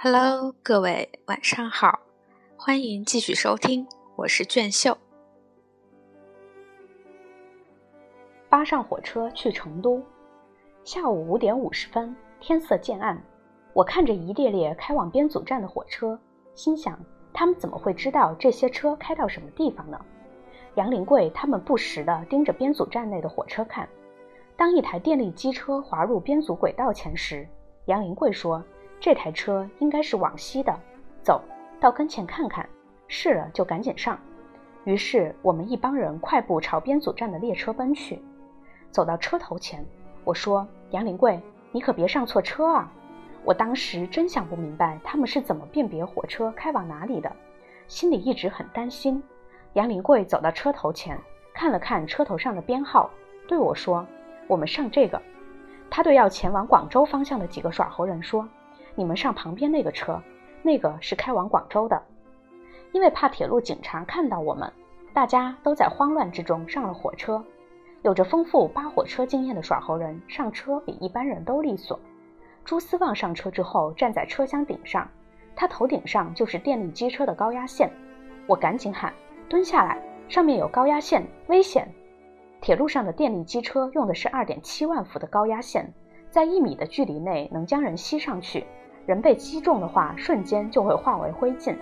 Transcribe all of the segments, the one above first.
Hello，各位晚上好，欢迎继续收听，我是卷秀。搭上火车去成都，下午五点五十分，天色渐暗，我看着一列列开往编组站的火车，心想他们怎么会知道这些车开到什么地方呢？杨林贵他们不时地盯着编组站内的火车看。当一台电力机车滑入编组轨道前时，杨林贵说。这台车应该是往西的，走到跟前看看，是了就赶紧上。于是我们一帮人快步朝编组站的列车奔去。走到车头前，我说：“杨林贵，你可别上错车啊！”我当时真想不明白他们是怎么辨别火车开往哪里的，心里一直很担心。杨林贵走到车头前，看了看车头上的编号，对我说：“我们上这个。”他对要前往广州方向的几个耍猴人说。你们上旁边那个车，那个是开往广州的。因为怕铁路警察看到我们，大家都在慌乱之中上了火车。有着丰富扒火车经验的耍猴人上车比一般人都利索。朱思旺上车之后站在车厢顶上，他头顶上就是电力机车的高压线。我赶紧喊：“蹲下来，上面有高压线，危险！”铁路上的电力机车用的是二点七万伏的高压线，在一米的距离内能将人吸上去。人被击中的话，瞬间就会化为灰烬。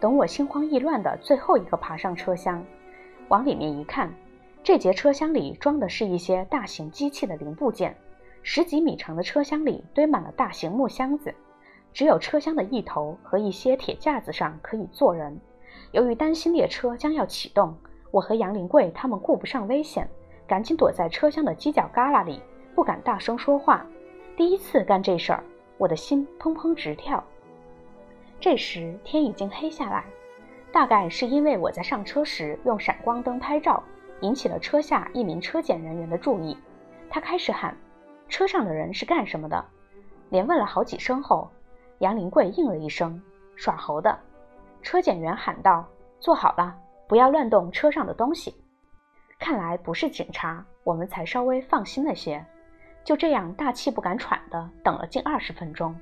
等我心慌意乱的最后一个爬上车厢，往里面一看，这节车厢里装的是一些大型机器的零部件。十几米长的车厢里堆满了大型木箱子，只有车厢的一头和一些铁架子上可以坐人。由于担心列车将要启动，我和杨林贵他们顾不上危险，赶紧躲在车厢的犄角旮旯里，不敢大声说话。第一次干这事儿。我的心砰砰直跳。这时天已经黑下来，大概是因为我在上车时用闪光灯拍照，引起了车下一名车检人员的注意。他开始喊：“车上的人是干什么的？”连问了好几声后，杨林贵应了一声：“耍猴的。”车检员喊道：“坐好了，不要乱动车上的东西。”看来不是警察，我们才稍微放心了些。就这样大气不敢喘的等了近二十分钟，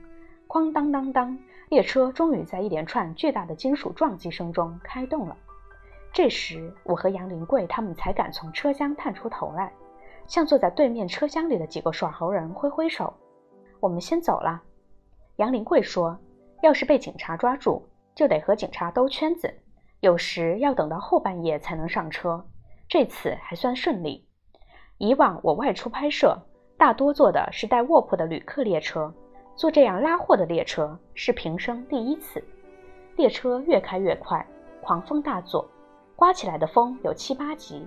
哐当当当，列车终于在一连串巨大的金属撞击声中开动了。这时，我和杨林贵他们才敢从车厢探出头来，向坐在对面车厢里的几个耍猴人挥挥手：“我们先走了。”杨林贵说：“要是被警察抓住，就得和警察兜圈子，有时要等到后半夜才能上车。这次还算顺利。以往我外出拍摄。”大多坐的是带卧铺的旅客列车，坐这样拉货的列车是平生第一次。列车越开越快，狂风大作，刮起来的风有七八级。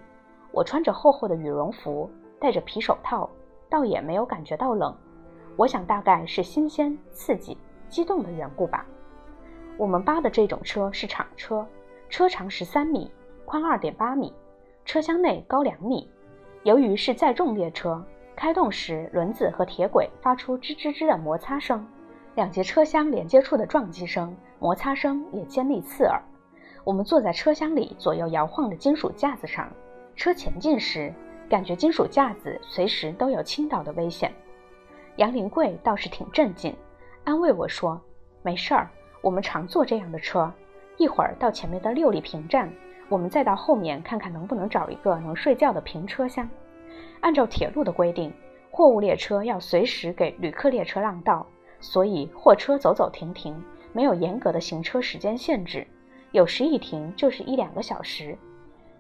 我穿着厚厚的羽绒服，戴着皮手套，倒也没有感觉到冷。我想大概是新鲜、刺激、激动的缘故吧。我们扒的这种车是厂车，车长十三米，宽二点八米，车厢内高两米。由于是载重列车。开动时，轮子和铁轨发出吱吱吱的摩擦声，两节车厢连接处的撞击声、摩擦声也尖利刺耳。我们坐在车厢里左右摇晃的金属架子上，车前进时，感觉金属架子随时都有倾倒的危险。杨林贵倒是挺镇静，安慰我说：“没事儿，我们常坐这样的车。一会儿到前面的六里坪站，我们再到后面看看能不能找一个能睡觉的平车厢。”按照铁路的规定，货物列车要随时给旅客列车让道，所以货车走走停停，没有严格的行车时间限制，有时一停就是一两个小时。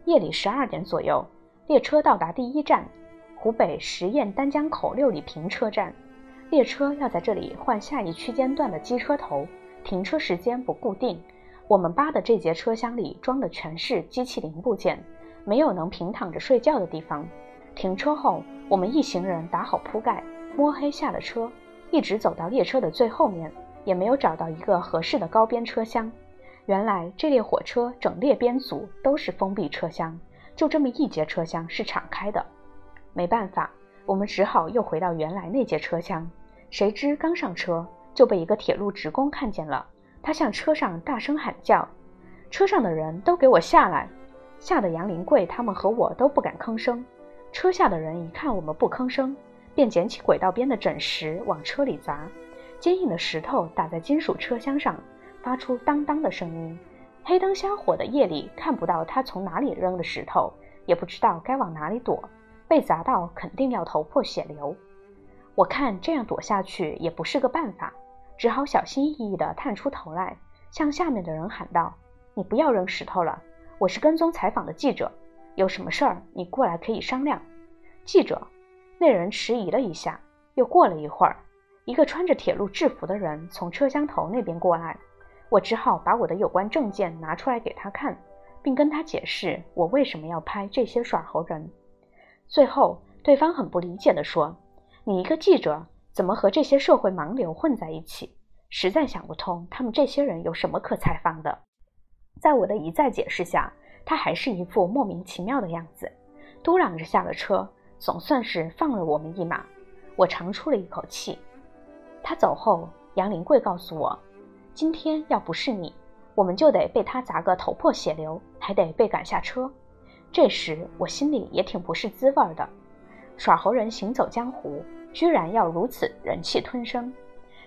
夜里十二点左右，列车到达第一站——湖北十堰丹江口六里坪车站，列车要在这里换下一区间段的机车头，停车时间不固定。我们扒的这节车厢里装的全是机器零部件，没有能平躺着睡觉的地方。停车后，我们一行人打好铺盖，摸黑下了车，一直走到列车的最后面，也没有找到一个合适的高边车厢。原来这列火车整列编组都是封闭车厢，就这么一节车厢是敞开的。没办法，我们只好又回到原来那节车厢。谁知刚上车就被一个铁路职工看见了，他向车上大声喊叫，车上的人都给我下来，吓得杨林贵他们和我都不敢吭声。车下的人一看我们不吭声，便捡起轨道边的枕石往车里砸，坚硬的石头打在金属车厢上，发出当当的声音。黑灯瞎火的夜里，看不到他从哪里扔的石头，也不知道该往哪里躲，被砸到肯定要头破血流。我看这样躲下去也不是个办法，只好小心翼翼地探出头来，向下面的人喊道：“你不要扔石头了，我是跟踪采访的记者，有什么事儿你过来可以商量。”记者，那人迟疑了一下，又过了一会儿，一个穿着铁路制服的人从车厢头那边过来。我只好把我的有关证件拿出来给他看，并跟他解释我为什么要拍这些耍猴人。最后，对方很不理解地说：“你一个记者，怎么和这些社会盲流混在一起？实在想不通，他们这些人有什么可采访的。”在我的一再解释下，他还是一副莫名其妙的样子，嘟囔着下了车，总算是放了我们一马。我长出了一口气。他走后，杨林贵告诉我。今天要不是你，我们就得被他砸个头破血流，还得被赶下车。这时我心里也挺不是滋味的。耍猴人行走江湖，居然要如此忍气吞声。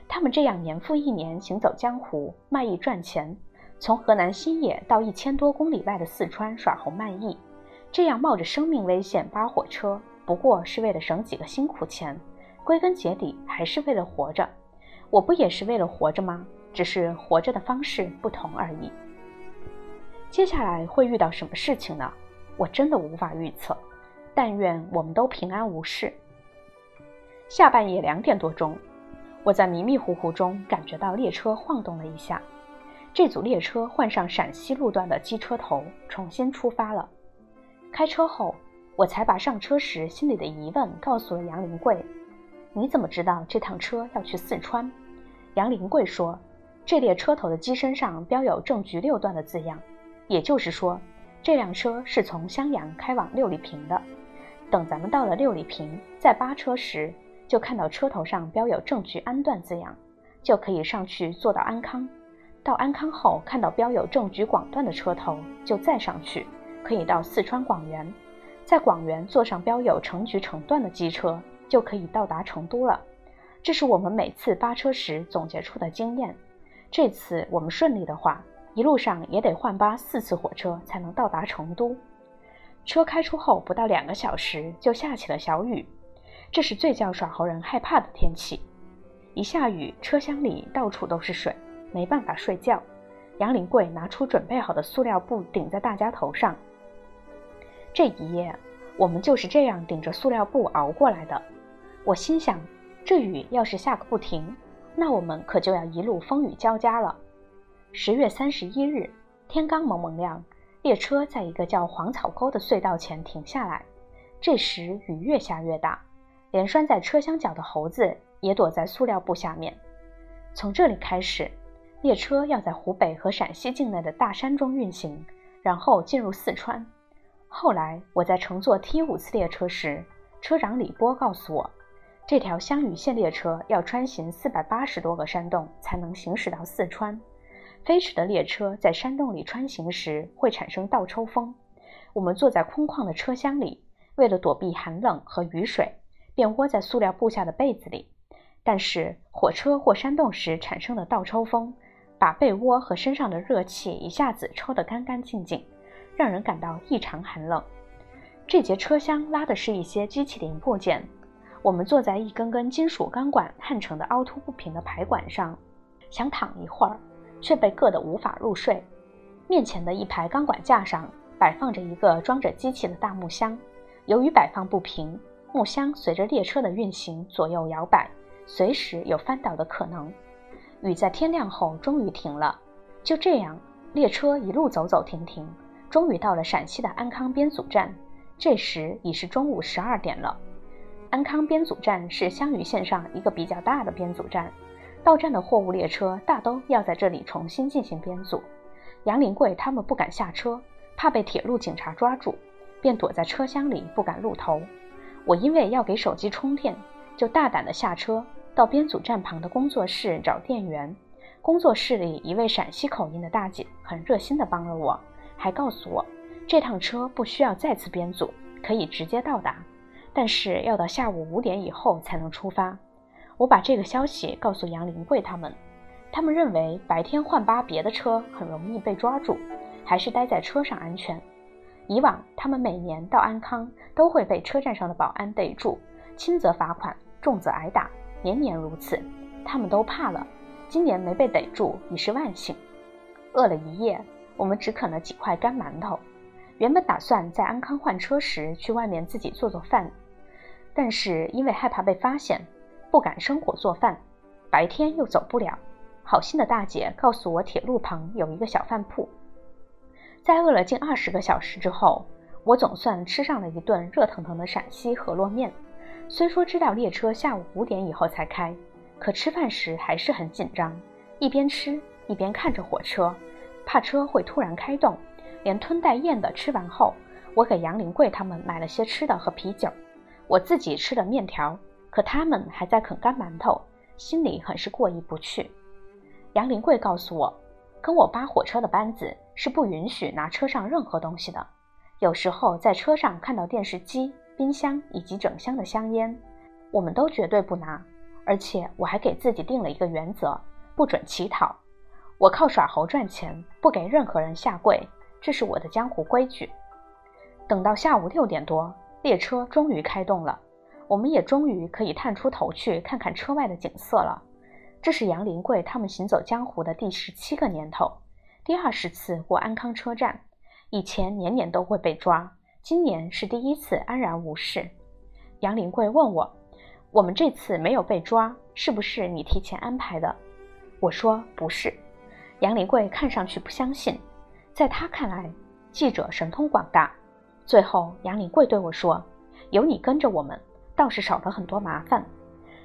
他们这样年复一年行走江湖，卖艺赚钱，从河南新野到一千多公里外的四川耍猴卖艺，这样冒着生命危险扒火车，不过是为了省几个辛苦钱，归根结底还是为了活着。我不也是为了活着吗？只是活着的方式不同而已。接下来会遇到什么事情呢？我真的无法预测。但愿我们都平安无事。下半夜两点多钟，我在迷迷糊糊中感觉到列车晃动了一下。这组列车换上陕西路段的机车头，重新出发了。开车后，我才把上车时心里的疑问告诉了杨林贵：“你怎么知道这趟车要去四川？”杨林贵说。这列车头的机身上标有正局六段的字样，也就是说，这辆车是从襄阳开往六里坪的。等咱们到了六里坪，在扒车时，就看到车头上标有正局安段字样，就可以上去坐到安康。到安康后，看到标有正局广段的车头，就再上去，可以到四川广元。在广元坐上标有成局成段的机车，就可以到达成都了。这是我们每次扒车时总结出的经验。这次我们顺利的话，一路上也得换八四次火车才能到达成都。车开出后不到两个小时，就下起了小雨，这是最叫耍猴人害怕的天气。一下雨，车厢里到处都是水，没办法睡觉。杨林贵拿出准备好的塑料布顶在大家头上。这一夜，我们就是这样顶着塑料布熬过来的。我心想，这雨要是下个不停。那我们可就要一路风雨交加了。十月三十一日，天刚蒙蒙亮，列车在一个叫黄草沟的隧道前停下来。这时雨越下越大，连拴在车厢角的猴子也躲在塑料布下面。从这里开始，列车要在湖北和陕西境内的大山中运行，然后进入四川。后来我在乘坐 T 五次列车时，车长李波告诉我。这条湘渝线列车要穿行四百八十多个山洞才能行驶到四川。飞驰的列车在山洞里穿行时会产生倒抽风。我们坐在空旷的车厢里，为了躲避寒冷和雨水，便窝在塑料布下的被子里。但是火车过山洞时产生的倒抽风，把被窝和身上的热气一下子抽得干干净净，让人感到异常寒冷。这节车厢拉的是一些机器零部件。我们坐在一根根金属钢管焊成的凹凸不平的排管上，想躺一会儿，却被硌得无法入睡。面前的一排钢管架上摆放着一个装着机器的大木箱，由于摆放不平，木箱随着列车的运行左右摇摆，随时有翻倒的可能。雨在天亮后终于停了。就这样，列车一路走走停停，终于到了陕西的安康编组站。这时已是中午十二点了。安康编组站是湘渝线上一个比较大的编组站，到站的货物列车大都要在这里重新进行编组。杨林贵他们不敢下车，怕被铁路警察抓住，便躲在车厢里不敢露头。我因为要给手机充电，就大胆地下车，到编组站旁的工作室找店员。工作室里一位陕西口音的大姐很热心地帮了我，还告诉我这趟车不需要再次编组，可以直接到达。但是要到下午五点以后才能出发。我把这个消息告诉杨林贵他们，他们认为白天换搭别的车很容易被抓住，还是待在车上安全。以往他们每年到安康都会被车站上的保安逮住，轻则罚款，重则挨打，年年如此，他们都怕了。今年没被逮住已是万幸。饿了一夜，我们只啃了几块干馒头。原本打算在安康换车时去外面自己做做饭，但是因为害怕被发现，不敢生火做饭，白天又走不了。好心的大姐告诉我，铁路旁有一个小饭铺。在饿了近二十个小时之后，我总算吃上了一顿热腾腾的陕西饸饹面。虽说知道列车下午五点以后才开，可吃饭时还是很紧张，一边吃一边看着火车，怕车会突然开动。连吞带咽的吃完后，我给杨林贵他们买了些吃的和啤酒，我自己吃了面条，可他们还在啃干馒头，心里很是过意不去。杨林贵告诉我，跟我扒火车的班子是不允许拿车上任何东西的，有时候在车上看到电视机、冰箱以及整箱的香烟，我们都绝对不拿，而且我还给自己定了一个原则，不准乞讨。我靠耍猴赚钱，不给任何人下跪。这是我的江湖规矩。等到下午六点多，列车终于开动了，我们也终于可以探出头去看看车外的景色了。这是杨林贵他们行走江湖的第十七个年头，第二十次过安康车站。以前年年都会被抓，今年是第一次安然无事。杨林贵问我：“我们这次没有被抓，是不是你提前安排的？”我说：“不是。”杨林贵看上去不相信。在他看来，记者神通广大。最后，杨林贵对我说：“有你跟着我们，倒是少了很多麻烦。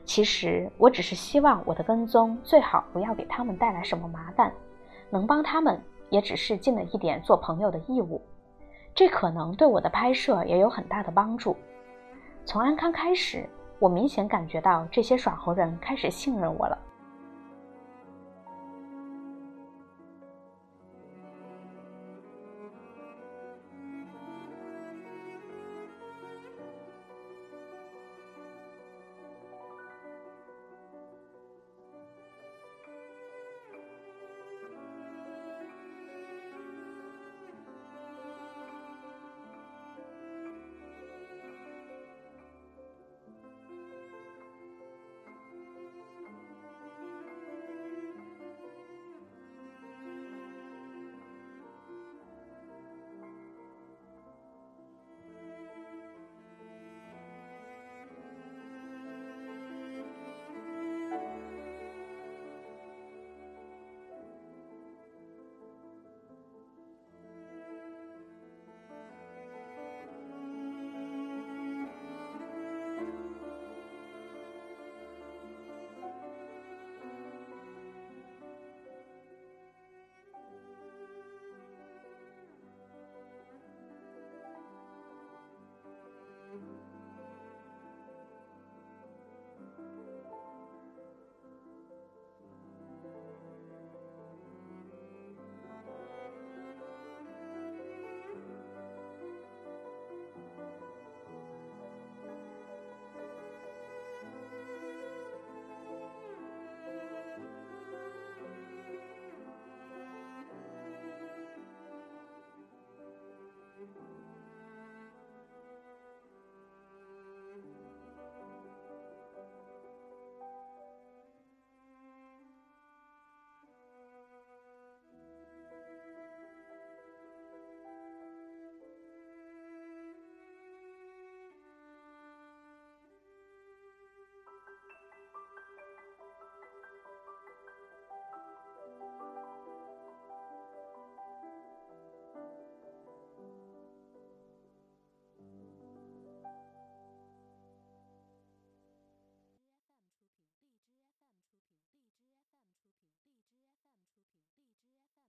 其实，我只是希望我的跟踪最好不要给他们带来什么麻烦，能帮他们，也只是尽了一点做朋友的义务。这可能对我的拍摄也有很大的帮助。从安康开始，我明显感觉到这些耍猴人开始信任我了。”